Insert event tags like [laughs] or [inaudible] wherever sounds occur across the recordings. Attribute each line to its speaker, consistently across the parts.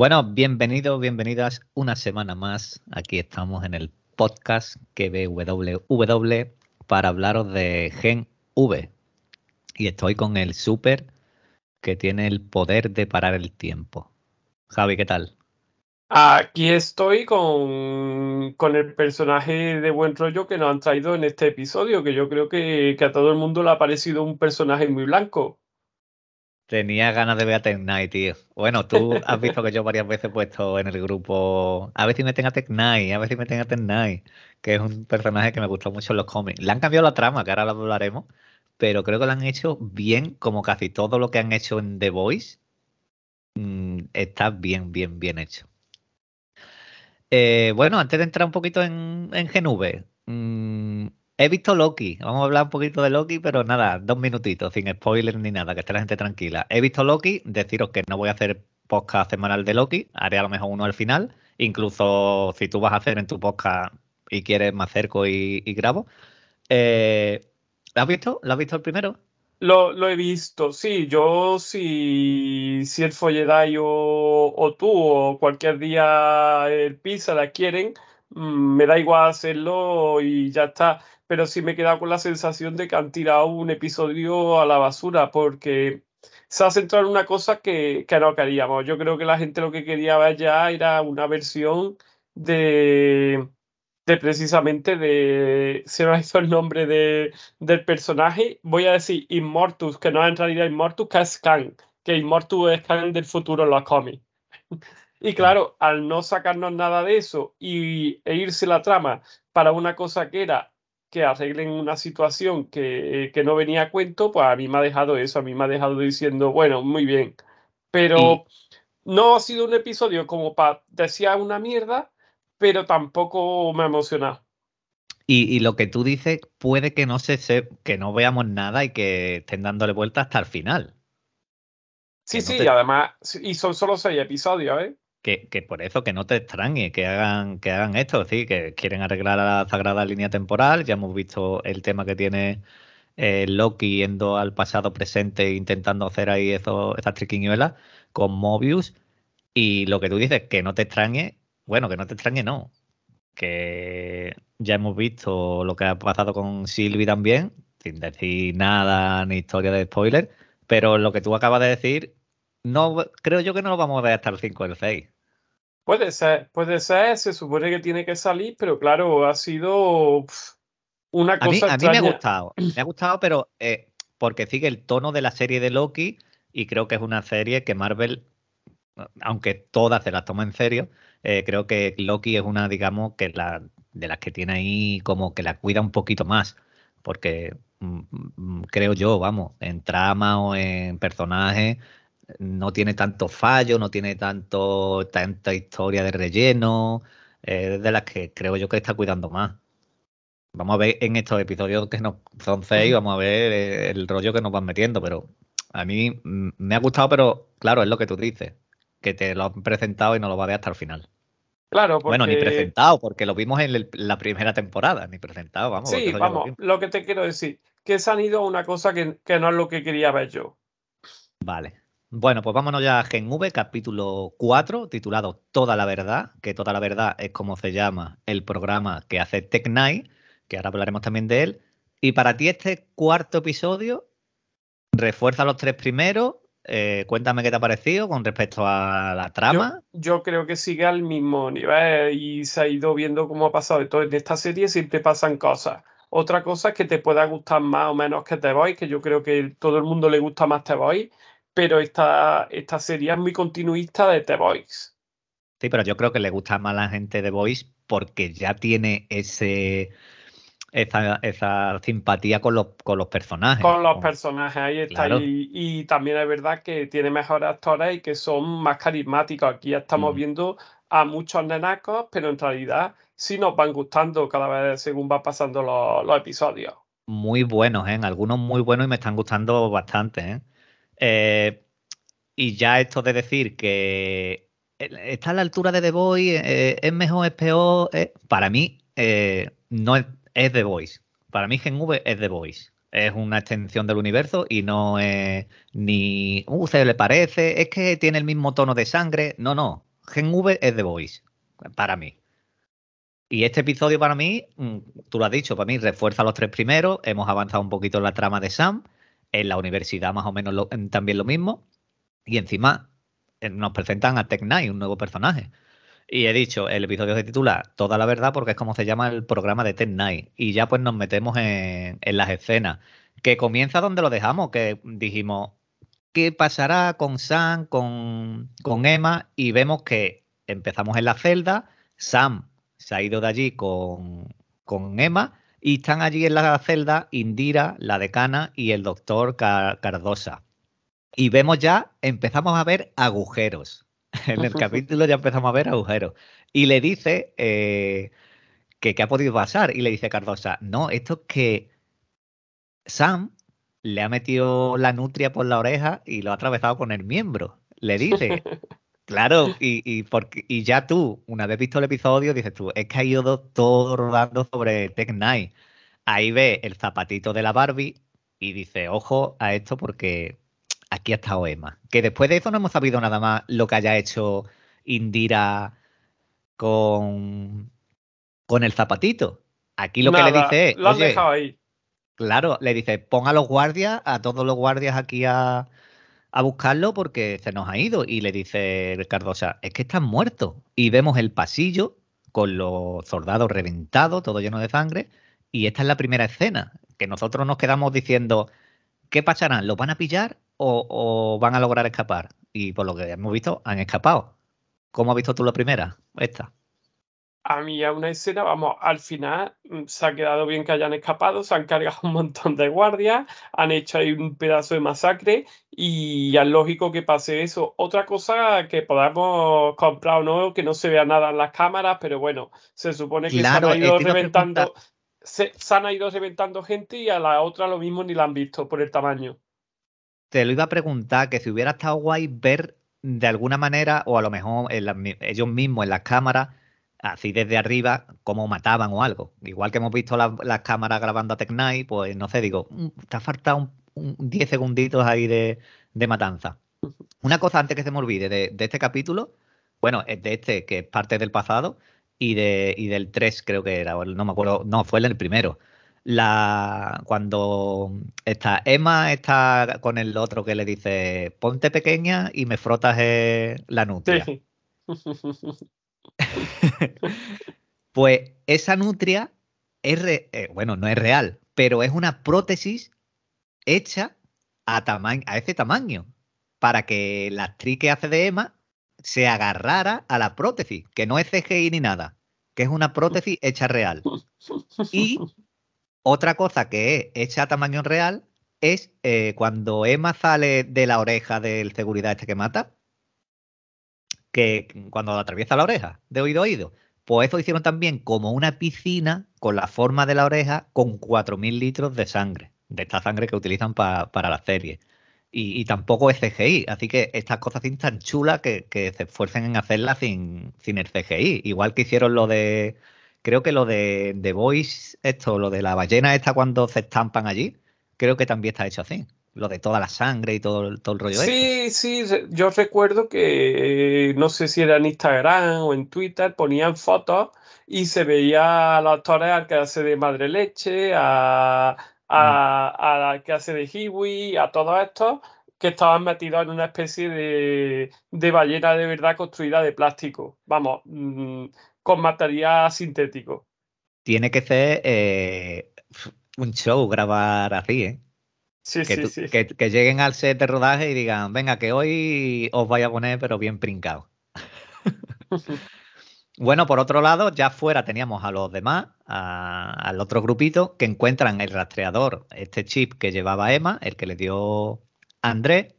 Speaker 1: Bueno, bienvenidos, bienvenidas una semana más. Aquí estamos en el podcast que ve WW para hablaros de Gen V. Y estoy con el Super que tiene el poder de parar el tiempo. Javi, ¿qué tal?
Speaker 2: Aquí estoy con, con el personaje de buen rollo que nos han traído en este episodio, que yo creo que, que a todo el mundo le ha parecido un personaje muy blanco.
Speaker 1: Tenía ganas de ver a Tech Knight, tío. Bueno, tú has [laughs] visto que yo varias veces he puesto en el grupo a ver si me tenga Tech Knight, a ver si me tenga Tech Knight, que es un personaje que me gustó mucho en los cómics. Le han cambiado la trama, que ahora lo hablaremos, pero creo que lo han hecho bien, como casi todo lo que han hecho en The Voice. Mm, está bien, bien, bien hecho. Eh, bueno, antes de entrar un poquito en, en GNV, He visto Loki, vamos a hablar un poquito de Loki, pero nada, dos minutitos, sin spoilers ni nada, que esté la gente tranquila. He visto Loki, deciros que no voy a hacer podcast semanal de Loki, haré a lo mejor uno al final, incluso si tú vas a hacer en tu podcast y quieres más cerco y, grabo. Eh, ¿Lo has visto? ¿Lo has visto el primero?
Speaker 2: Lo, he visto, sí, yo si, si el Folledai o, o tú o cualquier día el Pizza la quieren, mm, me da igual hacerlo y ya está pero sí me he quedado con la sensación de que han tirado un episodio a la basura porque se ha centrado en una cosa que, no queríamos. Yo creo que la gente lo que quería ya era una versión de, de precisamente de, se me ha hizo el nombre de, del personaje, voy a decir Immortus, que no es en realidad Immortus, que es Khan, que Immortus es Khan del futuro en los cómics. [laughs] Y claro, al no sacarnos nada de eso y, e irse la trama para una cosa que era que arreglen una situación que, no venía a cuento, pues a mí me ha dejado eso, a mí me ha dejado diciendo, bueno, muy bien. Pero no ha sido un episodio como para decir una mierda, pero tampoco me ha emocionado.
Speaker 1: Y, lo que tú dices puede que no se, que no veamos nada y que estén dándole vuelta hasta el final.
Speaker 2: Sí, sí, además, y son solo seis episodios, ¿eh?
Speaker 1: Que, por eso que no te extrañe que hagan, que hagan esto, sí, que quieren arreglar la sagrada línea temporal. Ya hemos visto el tema que tiene eh, Loki yendo al pasado presente intentando hacer ahí eso, esas triquiñuelas con Mobius. Y lo que tú dices, que no te extrañe, bueno, que no te extrañe, no. Que ya hemos visto lo que ha pasado con Sylvie también, sin decir nada ni historia de spoiler. Pero lo que tú acabas de decir no, creo yo que no lo vamos a ver hasta el 5 o el 6.
Speaker 2: Puede ser, puede ser, se supone que tiene que salir, pero claro, ha sido una cosa.
Speaker 1: A mí, me ha gustado, me ha gustado, pero eh, porque sigue el tono de la serie de Loki y creo que es una serie que Marvel, aunque todas se las toma en serio, eh, creo que Loki es una, digamos, que la, de las que tiene ahí como que la cuida un poquito más, porque mm, mm, creo yo, vamos, en trama o en personaje no tiene tanto fallo, no tiene tanto tanta historia de relleno, es de las que creo yo que está cuidando más. Vamos a ver en estos episodios que no son seis, vamos a ver eh, el rollo que nos van metiendo, pero a mí me ha gustado, pero claro, es lo que tú dices, que te lo han presentado y no lo va a ver hasta el final.
Speaker 2: Claro,
Speaker 1: Bueno, ni presentado, porque lo vimos en la primera temporada, ni presentado, vamos.
Speaker 2: Sí, vamos, lo, que te quiero decir, que se han ido a una cosa que, que no es lo que quería ver yo.
Speaker 1: Vale. Bueno, pues vámonos ya a Gen V, capítulo 4, titulado Toda la Verdad, que Toda la Verdad es como se llama el programa que hace Tech Night, que ahora hablaremos también de él. Y para ti este cuarto episodio refuerza los tres primeros. Eh, cuéntame qué te ha parecido con respecto a la trama.
Speaker 2: Yo, creo que sigue al mismo nivel y se ha ido viendo cómo ha pasado. todo en esta serie siempre pasan cosas. Otra cosa es que te pueda gustar más o menos que The Voice, que yo creo que todo el mundo le gusta más The Voice pero esta, esta serie es muy continuista de The Voice.
Speaker 1: Sí, pero yo creo que le gusta más a la gente de Voice porque ya tiene ese esa, simpatía con los, con los personajes.
Speaker 2: Con los personajes, ahí está. Y, también es verdad que tiene mejores actores y que son más carismáticos. Aquí estamos mm. viendo a muchos nenacos, pero en realidad sí nos van gustando cada vez según va pasando los, los episodios.
Speaker 1: Muy buenos, ¿eh? Algunos muy buenos y me están gustando bastante, ¿eh? Eh, y ya esto de decir que está a la altura de The Voice, eh, es mejor, es peor, eh, para mí no es, The Voice. Para mí Gen V es The Voice. Es una extensión del universo y no es ni, uh, se le parece, es que tiene el mismo tono de sangre. No, no. Gen V es The Voice, para mí. Y este episodio para mí, mm, tú lo has dicho, para mí refuerza los tres primeros, hemos avanzado un poquito en la trama de Sam, en la universidad más o menos también lo mismo, y encima eh, nos presentan a Tech Knight, un nuevo personaje. Y he dicho, el episodio se titula Toda la verdad porque es como se llama el programa de Tech Night. Y ya pues nos metemos en, en las escenas. Que comienza donde lo dejamos, que dijimos, ¿qué pasará con Sam, con, con Emma? Y vemos que empezamos en la celda, Sam se ha ido de allí con, con Emma y están allí en la celda Indira, la decana y el doctor Cardosa. Y vemos ya, empezamos a ver agujeros. [laughs] En el capítulo ya empezamos a ver agujeros. Y le dice eh, que qué ha podido pasar. Y le dice Cardosa, no, esto es que Sam le ha metido la nutria por la oreja y lo ha atravesado con el miembro. Le dice. [laughs] Claro, y, y, porque, y ya tú, una vez visto el episodio, dices tú, es que ha ido todo rodando sobre Tech Night. Ahí ve el zapatito de la Barbie y dice, ojo a esto porque aquí ha estado Emma. Que después de eso no hemos sabido nada más lo que haya hecho Indira con, con el zapatito. Aquí lo que le dice es.
Speaker 2: Lo has dejado ahí.
Speaker 1: Claro, le dice, pon a los guardias, a todos los guardias aquí a, a buscarlo porque se nos ha ido. Y le dice Cardosa, es que están muertos. Y vemos el pasillo con los soldados reventados, todo lleno de sangre. Y esta es la primera escena, que nosotros nos quedamos diciendo, ¿qué pasarán? ¿Los van a pillar o, van a lograr escapar. Y por lo que hemos visto, han escapado. ¿Cómo has visto tú la primera? Esta.
Speaker 2: A mí a una escena, vamos, al final mm, se ha quedado bien que hayan escapado, se han cargado un montón de guardias, han hecho ahí un pedazo de masacre y es lógico que pase eso. Otra cosa que podamos comprar o no, que no se vea nada en las cámaras, pero bueno, se supone que se han ido reventando, se, se han ido reventando gente y a la otra lo mismo ni la han visto por el tamaño
Speaker 1: te lo iba a preguntar, que si hubiera estado guay ver de alguna manera, o a lo mejor ellos mismos en las cámaras, así desde arriba, cómo mataban o algo. Igual que hemos visto las cámaras grabando a Tech Night, pues no sé, digo, mm, te ha faltado un, 10 segunditos ahí de, matanza. Una cosa antes que se me olvide de, este capítulo, bueno, es de este que es parte del pasado y, de, y del 3 creo que era, no me acuerdo, no, fue el primero la cuando está Emma está con el otro que le dice ponte pequeña y me frotas eh, la nutria. [laughs] [laughs] pues esa nutria es eh, bueno, no es real, pero es una prótesis hecha a, a ese tamaño para que la actriz que hace de Emma se agarrara a la prótesis, que no es CGI ni nada, que es una prótesis hecha real. Y otra cosa que es hecha a tamaño real es eh, cuando Emma sale de la oreja del seguridad este que mata, que cuando atraviesa la oreja, de oído a oído, pues eso hicieron también como una piscina con la forma de la oreja con 4.000 litros de sangre, de esta sangre que utilizan para la serie. Y, tampoco es CGI, así que estas cosas tan chulas que, que se esfuercen en hacerlas sin, sin el CGI, igual que hicieron lo de Creo que lo de The Voice, esto, lo de la ballena esta cuando se estampan allí, creo que también está hecho así. Lo de toda la sangre y todo, todo el rollo.
Speaker 2: Sí, sí, yo recuerdo que no sé si era en Instagram o en Twitter, ponían fotos y se veía a los actores al que hace de Madre Leche, a, a, mm. la que hace de Hiwi, a todos estos que estaban metidos en una especie de, de, ballena de verdad construida de plástico. Vamos, mm, con material sintético.
Speaker 1: Tiene que ser eh, un show grabar así, ¿eh?
Speaker 2: Sí,
Speaker 1: que,
Speaker 2: sí, sí.
Speaker 1: Que, lleguen al set de rodaje y digan, venga, que hoy os vaya a poner, pero bien princado. [laughs] bueno, por otro lado, ya fuera teníamos a los demás, al otro grupito, que encuentran el rastreador, este chip que llevaba Emma, el que le dio André,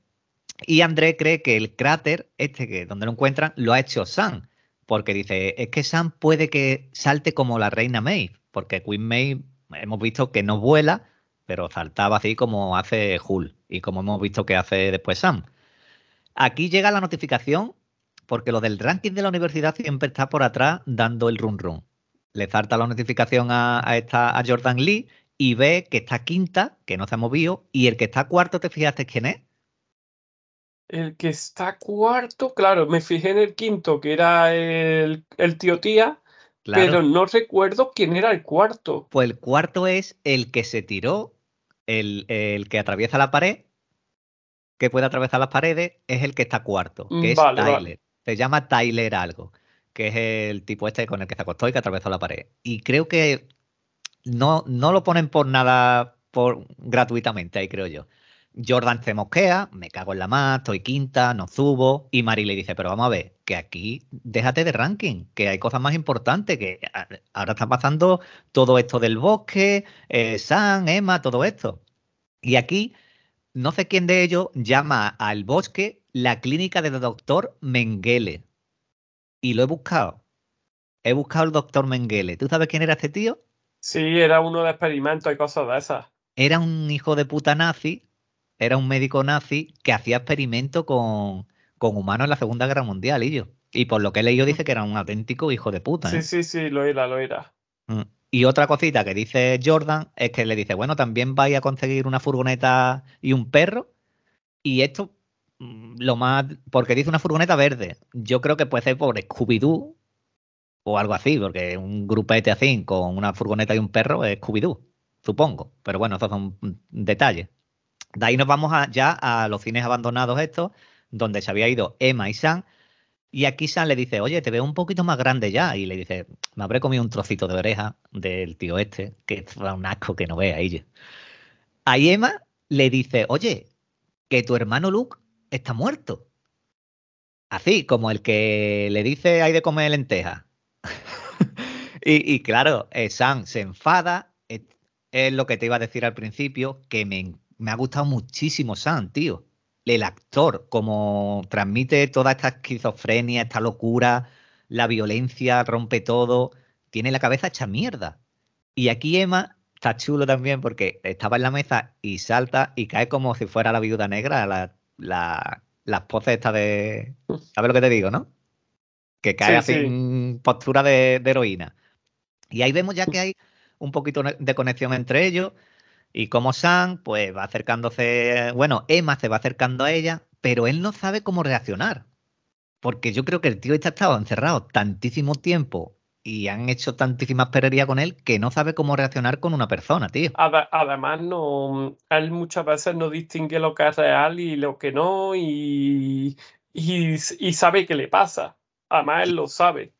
Speaker 1: y André cree que el cráter, este que donde lo encuentran, lo ha hecho Sam porque dice, es que Sam puede que salte como la reina May, porque Queen May hemos visto que no vuela, pero saltaba así como hace Hull y como hemos visto que hace después Sam. Aquí llega la notificación porque lo del ranking de la universidad siempre está por atrás dando el run run. Le salta la notificación a, esta, a Jordan Lee y ve que está quinta, que no se ha movido, y el que está cuarto, ¿te fijaste quién es?
Speaker 2: El que está cuarto, claro, me fijé en el quinto, que era el, el tío tía, pero no recuerdo quién era el cuarto.
Speaker 1: Pues el cuarto es el que se tiró, el, el que atraviesa la pared, que puede atravesar las paredes, es el que está cuarto, que es Tyler. Se llama Tyler algo, que es el tipo este con el que se acostó y que atravesó la pared. Y creo que no, no lo ponen por nada por, gratuitamente, ahí creo yo. Jordan se mosquea, me cago en la más, estoy quinta, no subo. Y Mari le dice, pero vamos a ver, que aquí déjate de ranking, que hay cosas más importantes, que ahora está pasando todo esto del bosque, eh, San, Emma, todo esto. Y aquí, no sé quién de ellos llama al bosque la clínica del doctor Mengele. Y lo he buscado. He buscado al doctor Mengele. ¿Tú sabes quién era este tío?
Speaker 2: Sí, era uno de experimentos y cosas de esas.
Speaker 1: Era un hijo de puta nazi era un médico nazi que hacía experimentos con, humanos en la Segunda Guerra Mundial, y yo. Y por lo que he leído dice que era un auténtico hijo de puta.
Speaker 2: Sí, ¿eh? sí, sí, lo era, lo era.
Speaker 1: Mm. Y otra cosita que dice Jordan es que le dice, bueno, también vais a conseguir una furgoneta y un perro. Y esto, mm, lo más, porque dice una furgoneta verde. Yo creo que puede ser por Scooby-Doo o algo así, porque un grupete así con una furgoneta y un perro es Scooby-Doo, supongo. Pero bueno, esos son detalles. De ahí nos vamos ya a los cines abandonados estos, donde se había ido Emma y Sam. Y aquí Sam le dice, oye, te veo un poquito más grande ya. Y le dice, me habré comido un trocito de oreja del tío este, que es un asco que no vea ella. Ahí Emma le dice, oye, que tu hermano Luke está muerto. Así, como el que le dice hay de comer lentejas. [laughs] y, claro, eh, Sam se enfada. Es, es, lo que te iba a decir al principio, que me me ha gustado muchísimo Sam, tío. El actor, como transmite toda esta esquizofrenia, esta locura, la violencia, rompe todo, tiene la cabeza hecha mierda. Y aquí Emma está chulo también porque estaba en la mesa y salta y cae como si fuera la viuda negra, la, la, las poses estas de... ¿Sabes lo que te digo, no? Que cae así en postura de heroína. Y ahí vemos ya que hay un poquito de conexión entre ellos y como Sam, pues va acercándose, bueno, Emma se va acercando a ella, pero él no sabe cómo reaccionar. Porque yo creo que el tío está estado encerrado tantísimo tiempo y han hecho tantísimas perrerías con él que no sabe cómo reaccionar con una persona, tío.
Speaker 2: Además, no, él muchas veces no distingue lo que es real y lo que no, y, y, sabe qué le pasa. Además, él lo sabe.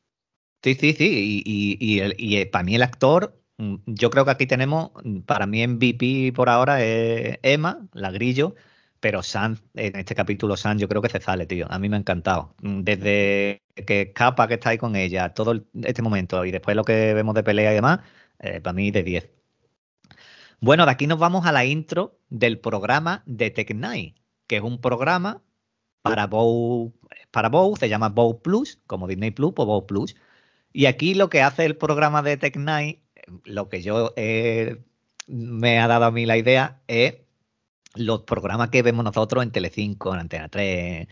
Speaker 1: Sí, sí, sí. Y, y, y, y para mí el actor yo creo que aquí tenemos, mm, para mí MVP por ahora es Emma, la grillo, pero Sam, en este capítulo Sam yo creo que se sale, tío. A mí me ha encantado. Mm, desde que escapa, que está ahí con ella, todo este momento y después lo que vemos de pelea y demás, eh, para mí de 10. Bueno, de aquí nos vamos a la intro del programa de Tech Night, que es un programa para Bow, para Bow, se llama Bow Plus, como Disney Plus o Bow Plus. Y aquí lo que hace el programa de Tech Night lo que yo me ha dado a mí la idea es los programas que vemos nosotros en Telecinco, en Antena 3,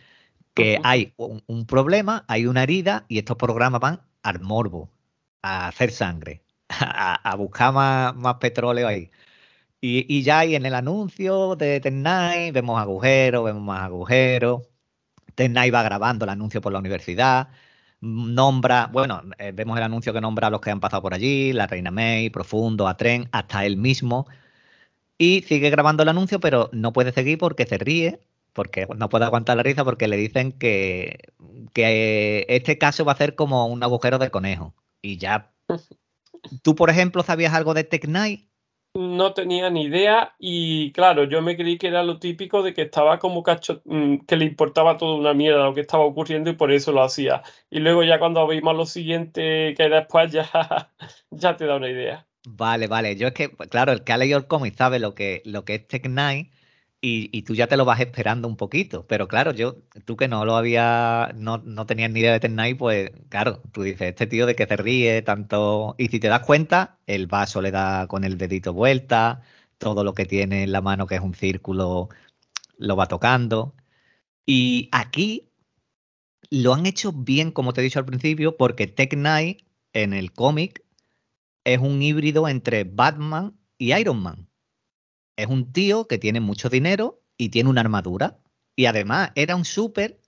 Speaker 1: que hay un, problema, hay una herida y estos programas van al morbo, a hacer sangre, [laughs] a, buscar más, petróleo ahí. Y, ya ahí en el anuncio de Tennai vemos agujeros, vemos más agujeros. Tennai va grabando el anuncio por la universidad nombra, bueno, eh, vemos el anuncio que nombra a los que han pasado por allí, la Reina May, Profundo, a Tren, hasta él mismo. Y sigue grabando el anuncio, pero no puede seguir porque se ríe, porque no puede aguantar la risa porque le dicen que, que este caso va a ser como un agujero de conejo. Y ya. [laughs] ¿Tú, por ejemplo, sabías algo de Tech Night?
Speaker 2: No tenía ni idea y claro, yo me creí que era lo típico de que estaba como cacho, mm, que le importaba toda una mierda lo que estaba ocurriendo y por eso lo hacía. Y luego ya cuando vimos lo siguiente que después ya, [laughs] ya te da una idea.
Speaker 1: Vale, vale. Yo es que, claro, el que ha leído el cómic sabe lo que, lo que es Tech Night y, tú ya te lo vas esperando un poquito. Pero claro, yo, tú que no lo había, no, no tenías ni idea de Tech pues claro, tú dices, este tío de que se ríe tanto. Y si te das cuenta, el vaso le da con el dedito vuelta, todo lo que tiene en la mano, que es un círculo, lo va tocando. Y aquí lo han hecho bien, como te he dicho al principio, porque Tech Knight en el cómic es un híbrido entre Batman y Iron Man es un tío que tiene mucho dinero y tiene una armadura. Y además era un súper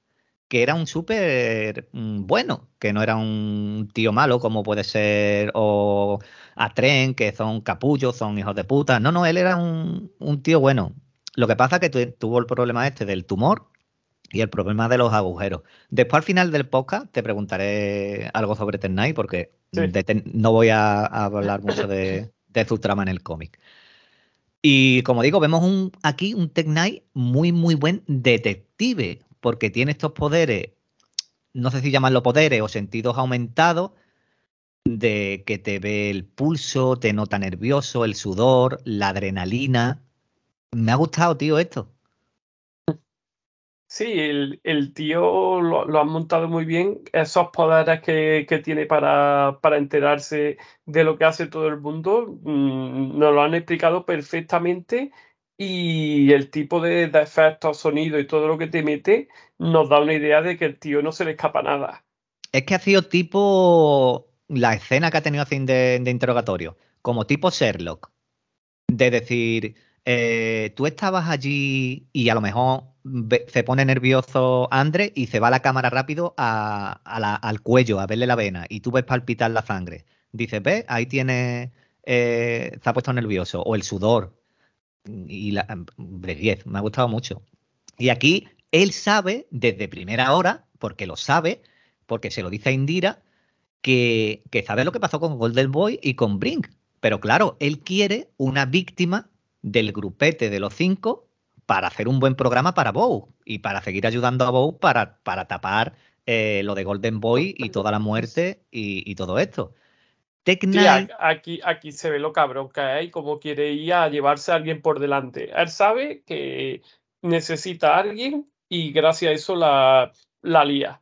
Speaker 1: que era un súper mm, bueno, que no era un tío malo como puede ser o a Tren, que son capullos, son hijos de puta. No, no, él era un, un tío bueno. Lo que pasa es que tuvo el problema este del tumor y el problema de los agujeros. Después al final del podcast te preguntaré algo sobre Ten porque no voy a, hablar mucho de, su trama en el cómic. Y como digo, vemos un, aquí un Tech muy, muy buen detective, porque tiene estos poderes, no sé si llamarlo poderes o sentidos aumentados, de que te ve el pulso, te nota nervioso, el sudor, la adrenalina. Me ha gustado, tío, esto.
Speaker 2: Sí, el, tío lo, lo, ha montado muy bien. Esos poderes que, tiene para, enterarse de lo que hace todo el mundo, mm, nos lo han explicado perfectamente. Y el tipo de, efectos, sonido y todo lo que te mete nos da una idea de que el tío no se le escapa nada.
Speaker 1: Es que ha sido tipo la escena que ha tenido de, de interrogatorio, como tipo Sherlock. De decir, eh, tú estabas allí y a lo mejor se pone nervioso André y se va la cámara rápido al cuello a verle la vena y tú ves palpitar la sangre. Dices, ve, ahí tiene, eh, se ha puesto nervioso o el sudor. Y la, me ha gustado mucho. Y aquí él sabe desde primera hora, porque lo sabe, porque se lo dice a Indira, que, que sabe lo que pasó con Golden Boy y con Brink. Pero claro, él quiere una víctima del grupete de los cinco para hacer un buen programa para Bow y para seguir ayudando a Bow para, para tapar eh, lo de Golden Boy y toda la muerte y, todo esto.
Speaker 2: aquí, aquí se ve lo cabrón que hay, como quiere ir a llevarse a alguien por delante. Él sabe que necesita a alguien y gracias a eso la, la lía.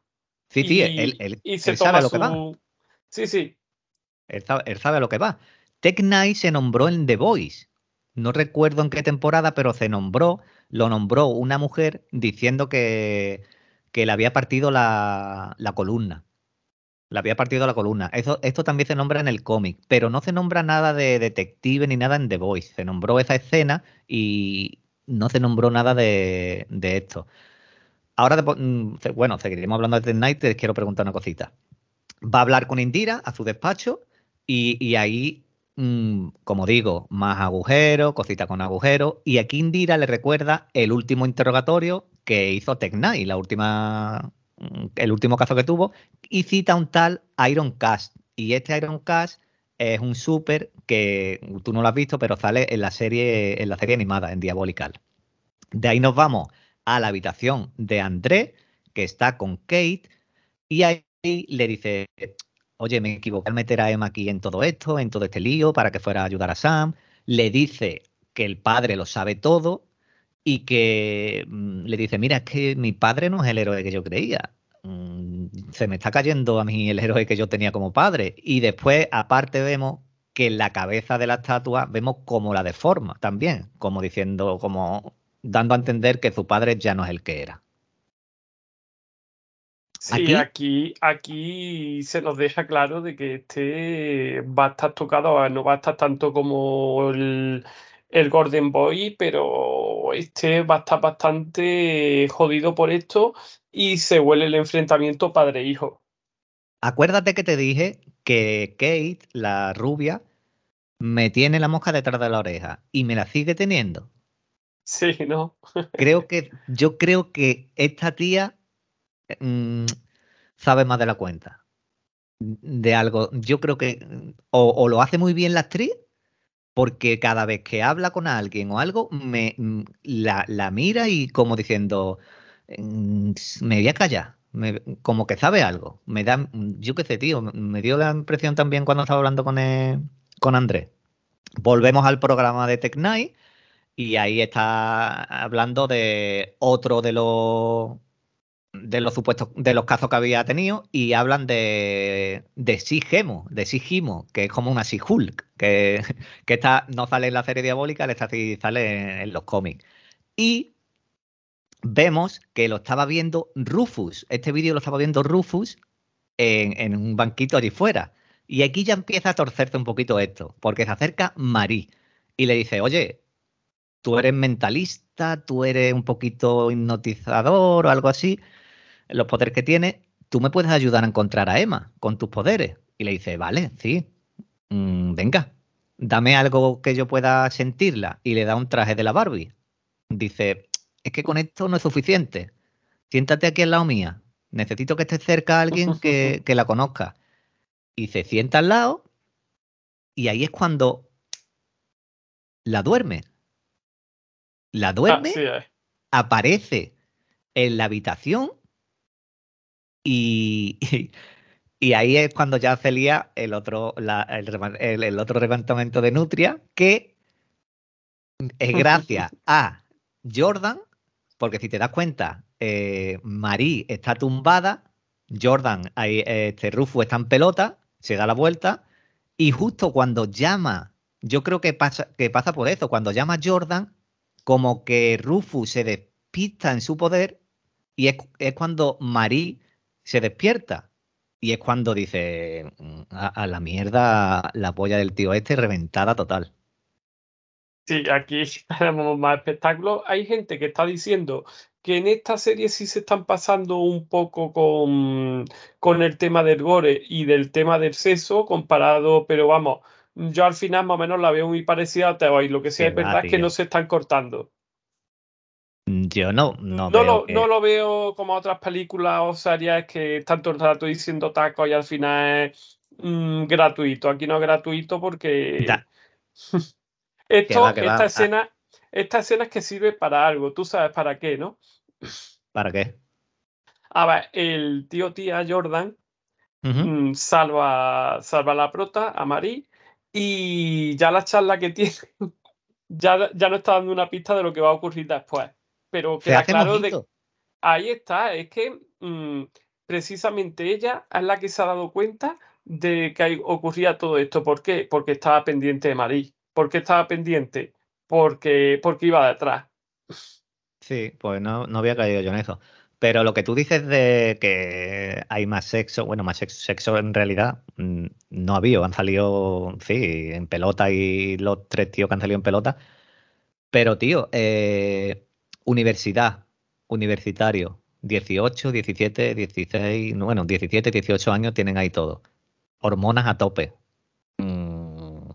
Speaker 1: Sí, sí, él, sabe lo que va.
Speaker 2: Sí, sí.
Speaker 1: Él sabe, él sabe, lo que va. Tech Knight se nombró en The Voice no recuerdo en qué temporada, pero se nombró, lo nombró una mujer diciendo que, que le había partido la, columna. Le había partido la columna. Esto también se nombra en el cómic, pero no se nombra nada de detective ni nada en The Voice. Se nombró esa escena y no se nombró nada de, esto. Ahora, mm, bueno, seguiremos hablando de The Night. Te quiero preguntar una cosita. Va a hablar con Indira a su despacho y, y ahí Mm, como digo, más agujeros, cosita con agujeros. Y aquí Indira le recuerda el último interrogatorio que hizo Tecnai, la última, mm, el último caso que tuvo, y cita un tal Iron Cast. Y este Iron Cast es un súper que tú no lo has visto, pero sale en la serie, en la serie animada, en Diabolical. De ahí nos vamos a la habitación de André, que está con Kate, y ahí le dice, oye, me equivoqué al meter a Emma aquí en todo esto, en todo este lío, para que fuera a ayudar a Sam. Le dice que el padre lo sabe todo y que mm, le dice, mira, es que mi padre no es el héroe que yo creía. Mm, se me está cayendo a mí el héroe que yo tenía como padre. Y después, aparte, vemos que la cabeza de la estatua vemos cómo la deforma también, como diciendo, como dando a entender que su padre ya no es el que era.
Speaker 2: Sí, aquí, aquí se nos deja claro de que este va a estar tocado, no va a estar tanto como el, el Golden Boy, pero este va a estar bastante jodido por esto y se huele el enfrentamiento padre-hijo.
Speaker 1: Acuérdate que te dije que Kate, la rubia, me tiene la mosca detrás de la oreja y me la sigue teniendo.
Speaker 2: Sí, ¿no?
Speaker 1: creo [laughs] que, yo creo que esta tía Mm, sabe más de la cuenta. De algo. Yo creo que o, lo hace muy bien la actriz, porque cada vez que habla con alguien o algo, me mm, la, mira y como diciendo, mm, me voy a callar. como que sabe algo. Me da, yo qué sé, tío, me dio la impresión también cuando estaba hablando con, con Andrés. Volvemos al programa de Tech Night y ahí está hablando de otro de los de los supuestos, de los casos que había tenido y hablan de, de Sigemo, de Sigimo, que es como una Sig-Hulk, que, [laughs] que esta no sale en la serie diabólica, esta sí sale en, los cómics. Y vemos que lo estaba viendo Rufus, este vídeo lo estaba viendo Rufus en, en, un banquito allí fuera. Y aquí ya empieza a torcerse un poquito esto, porque se acerca Marie y le dice, oye, tú eres mentalista, tú eres un poquito hipnotizador o algo así, los poderes que tienes, tú me puedes ayudar a encontrar a Emma con tus poderes. Y le dice, vale, sí, mm, venga, dame algo que yo pueda sentirla. Y le da un traje de la Barbie. Dice, es que con esto no es suficiente. Siéntate aquí al lado mía. Necesito que esté cerca alguien que, [laughs] que la conozca. Y se sienta al lado y ahí es cuando la duerme. La duerme, aparece en la habitación y, y, ahí es cuando ya celía el otro, el, el, otro levantamiento de Nutria, que es gracias [laughs] a Jordan, porque si te das cuenta, eh, Marie está tumbada, Jordan, ahí, este Rufus está en pelota, se da la vuelta y justo cuando llama, yo creo que pasa, que pasa por eso, cuando llama Jordan, como que Rufus se despista en su poder y es, cuando Marie se despierta. Y es cuando dice, mm, a, la mierda la polla del tío este reventada total.
Speaker 2: Sí, aquí [laughs] tenemos más espectáculos. Hay gente que está diciendo que en esta serie sí se están pasando un poco con, con el tema del gore y del tema del sexo comparado, pero vamos, yo al final más o menos la veo muy parecida a Teo y lo que sí es verdad es que no se están cortando.
Speaker 1: Yo no, no,
Speaker 2: no, lo, no lo veo como otras películas o series que están todo el rato diciendo tacos y al final es mm, gratuito. Aquí no es gratuito porque [laughs] Esto, esta escena, esta escena es que sirve para algo. Tú sabes para qué, ¿no?
Speaker 1: ¿Para qué?
Speaker 2: A ver, el tío tía Jordan mm, salva, salva a la prota, a Marie, y ya la charla que tiene [laughs] ya, ya no está dando una pista de lo que va a ocurrir después. Pero queda claro de. Ahí está, es que mm, precisamente ella es la que se ha dado cuenta de que ocurría todo esto. ¿Por qué? Porque estaba pendiente de Marie. ¿Por qué estaba pendiente? Porque, porque iba detrás.
Speaker 1: Sí, pues no, no había caído yo en eso. Pero lo que tú dices de que hay más sexo, bueno, más sexo, en realidad mm, no ha habido, han salido, sí, en pelota y los tres tíos que han salido en pelota. Pero, tío, eh, universidad, universitario, 18, 17, 16, bueno, 17, 18 años tienen ahí todo. Hormonas a tope. Mm,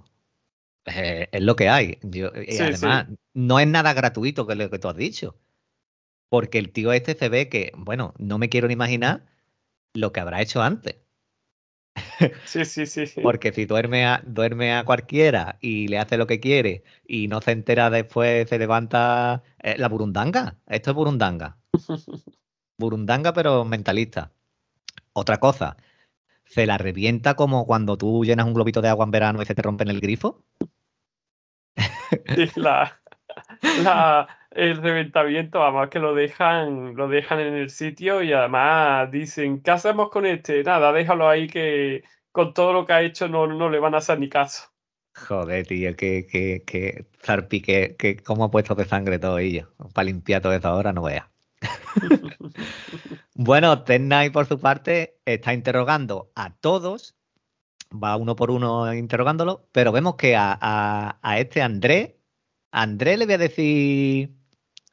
Speaker 1: eh, es lo que hay. y además, no es nada gratuito que lo que tú has dicho porque el tío este se ve que, bueno, no me quiero ni imaginar lo que habrá hecho antes. [laughs]
Speaker 2: Sí, sí, sí.
Speaker 1: Porque si duerme a, duerme a cualquiera y le hace lo que quiere y no se entera después, se levanta eh, la burundanga. Esto es burundanga. [laughs] burundanga, pero mentalista. Otra cosa, se la revienta como cuando tú llenas un globito de agua en verano y se te rompe en el grifo.
Speaker 2: la, la, el reventamiento, además que lo dejan, lo dejan en el sitio y además dicen, ¿qué hacemos con este? Nada, déjalo ahí que con todo lo que ha hecho no, no le van a hacer ni caso.
Speaker 1: Joder, tío, que, que, que Zarpi, que, que cómo ha puesto de sangre todo ello. Para limpiar todo eso ahora no vea. [laughs] bueno, Tennai por su parte está interrogando a todos, va uno por uno interrogándolo, pero vemos que a, a, a este André, André le voy a decir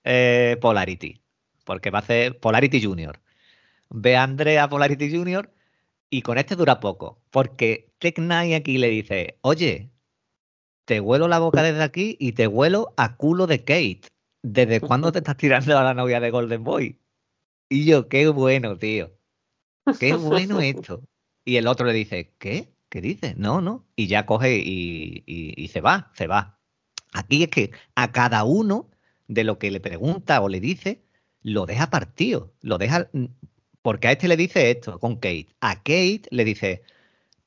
Speaker 1: eh, Polarity, porque va a hacer Polarity Junior. Ve a Andrea Polarity Junior y con este dura poco, porque Tech aquí le dice, oye, te huelo la boca desde aquí y te huelo a culo de Kate. ¿Desde cuándo te estás tirando a la novia de Golden Boy? Y yo, qué bueno, tío. Qué bueno esto. Y el otro le dice, ¿qué? ¿Qué dice? No, no. Y ya coge y, y se va, se va. Aquí es que a cada uno de lo que le pregunta o le dice, lo deja partido, lo deja, mm, porque a este le dice esto con Kate, a Kate le dice,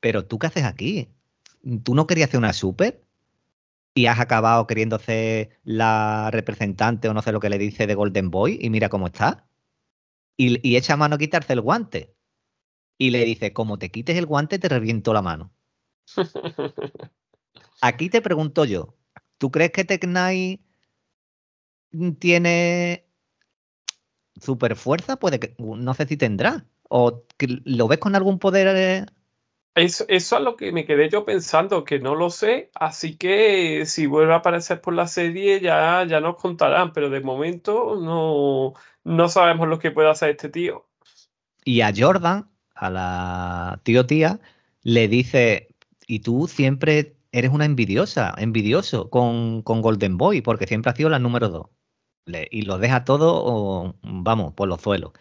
Speaker 1: pero tú qué haces aquí, tú no querías hacer una super y has acabado queriendo la representante o no sé lo que le dice de Golden Boy y mira cómo está. Y, y echa mano a quitarse el guante. Y le dice, como te quites el guante, te reviento la mano. [laughs] Aquí te pregunto yo, ¿tú crees que Tecnai tiene super fuerza, puede que, no sé si tendrá. ¿O lo ves con algún poder
Speaker 2: Eso, eso es lo que me quedé yo pensando, que no lo sé, así que si vuelve a aparecer por la serie ya, ya nos contarán, pero de momento no, no sabemos lo que puede hacer este tío.
Speaker 1: Y a Jordan, a la tío tía, le dice, y tú siempre eres una envidiosa, envidioso con, con Golden Boy, porque siempre ha sido la número dos. Y lo deja todo, vamos, por los suelos.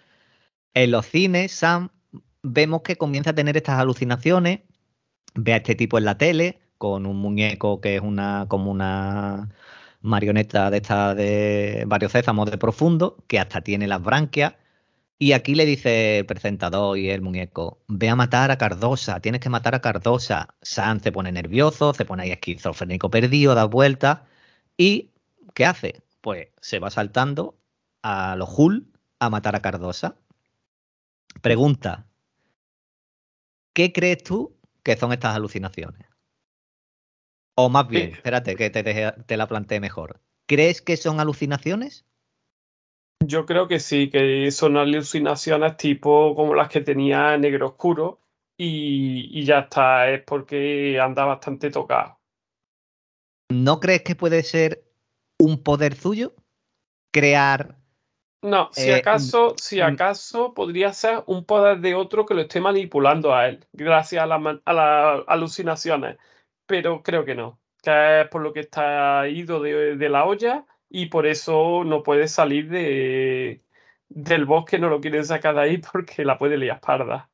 Speaker 1: En los cines, Sam, vemos que comienza a tener estas alucinaciones, ve a este tipo en la tele, con un muñeco que es una, como una marioneta de esta de varios sésamos de profundo, que hasta tiene las branquias. Y aquí le dice el presentador y el muñeco, ve a matar a Cardosa, tienes que matar a Cardosa. Sam se pone nervioso, se pone ahí esquizofrénico perdido, da vueltas. ¿Y qué hace? Pues se va saltando a los Hull a matar a Cardosa. Pregunta, ¿qué crees tú que son estas alucinaciones? O más bien, espérate que te, deje- te la planteé mejor. ¿Crees que son alucinaciones?
Speaker 2: Yo creo que sí, que son alucinaciones tipo como las que tenía Negro Oscuro y, y ya está, es porque anda bastante tocado.
Speaker 1: ¿No crees que puede ser un poder suyo? Crear.
Speaker 2: No, si
Speaker 1: Eh,
Speaker 2: acaso, si acaso podría ser un poder de otro que lo esté manipulando a él, gracias a, la man- a las alucinaciones, pero creo que no, que es por lo que está ido de, de la olla y por eso no puede salir de, del bosque, no lo quieren sacar de ahí [laughs] porque la puede liar parda.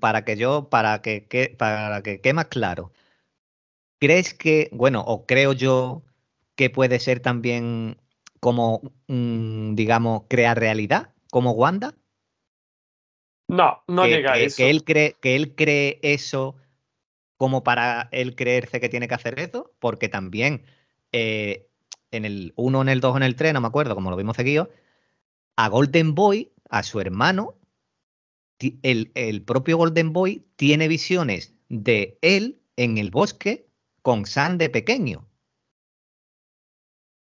Speaker 1: Para que yo, para que, que- para que quede más claro. ¿Crees que, bueno, o creo yo que puede ser también como, mm, digamos, crear realidad, como Wanda?
Speaker 2: No, no
Speaker 1: que,
Speaker 2: llega a
Speaker 1: que-
Speaker 2: eso.
Speaker 1: que él cree, que él cree eso como para él creerse que tiene que hacer eso, porque también eh, en el 1, en el 2, en el 3, no me acuerdo, como lo vimos seguido, a Golden Boy, a su hermano, el, el propio Golden Boy tiene visiones de él en el bosque con Sam de pequeño.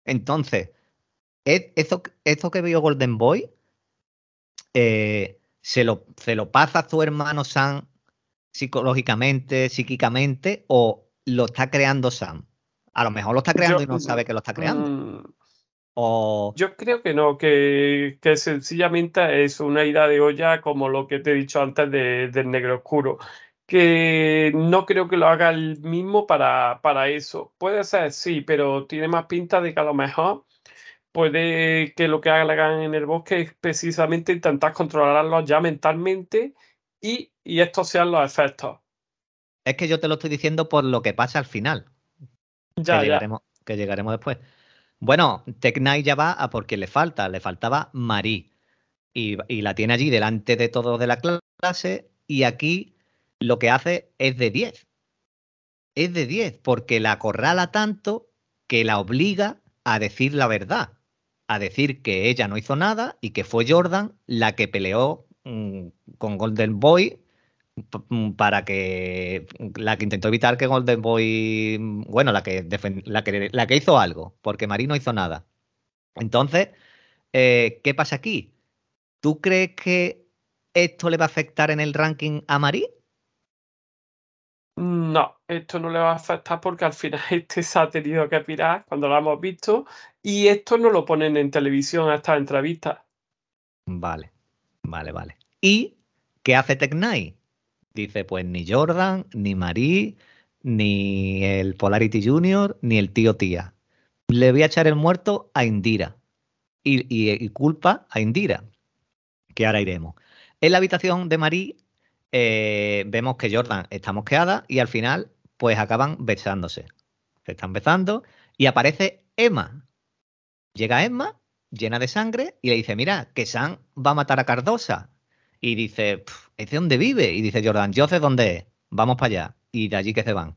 Speaker 1: Entonces, e- eso, eso que vio Golden Boy eh, se, lo, se lo pasa a su hermano Sam psicológicamente, psíquicamente, o lo está creando Sam. A lo mejor lo está creando
Speaker 2: Yo-
Speaker 1: y no sabe que lo está creando.
Speaker 2: Mm,
Speaker 1: O
Speaker 2: Yo creo que no, que, que sencillamente es una ida de olla como lo que te he dicho antes de- del negro oscuro, que no creo que lo haga el mismo para, para eso. Puede ser, sí, pero tiene más pinta de que a lo mejor puede que lo que hagan en el bosque es precisamente intentar controlarlos ya mentalmente y, y estos sean los efectos.
Speaker 1: es que yo te lo estoy diciendo por lo que pasa al final.
Speaker 2: Ya,
Speaker 1: que,
Speaker 2: ya.
Speaker 1: llegaremos, que llegaremos después. Bueno, Tech Knight ya va a por quien le falta, le faltaba Marie. Y, y la tiene allí delante de todos de la clase. Y aquí lo que hace es de 10. Es de 10, porque la acorrala tanto que la obliga a decir la verdad. A decir que ella no hizo nada y que fue Jordan la que peleó mm, con Golden Boy mm, para que la que intentó evitar que Golden Boy, mm, bueno, la que, la que, la que hizo algo, porque Marie no hizo nada. Entonces, eh, ¿qué pasa aquí? ¿Tú crees que esto le va a afectar en el ranking a Marie?
Speaker 2: No, esto no le va a afectar porque al final [laughs] este se ha tenido que pirar cuando lo hemos visto y esto no lo ponen en televisión a estas entrevistas.
Speaker 1: Vale, vale, vale. ¿Y qué hace Knight? Dice, pues ni Jordan, ni Marie, ni el Polarity Junior, ni el tío tía. Le voy a echar el muerto a Indira. Y, y- y culpa a Indira, que ahora iremos. En la habitación de Marie eh, vemos que Jordan está mosqueada y al final pues acaban besándose. Se están besando y aparece Emma. Llega Emma, llena de sangre, y le dice, mira, que Sam va a matar a Cardosa. Y dice, "Pf, ¿es de dónde vive? Y dice Jordan, yo sé dónde es, vamos para allá. Y de allí que se van.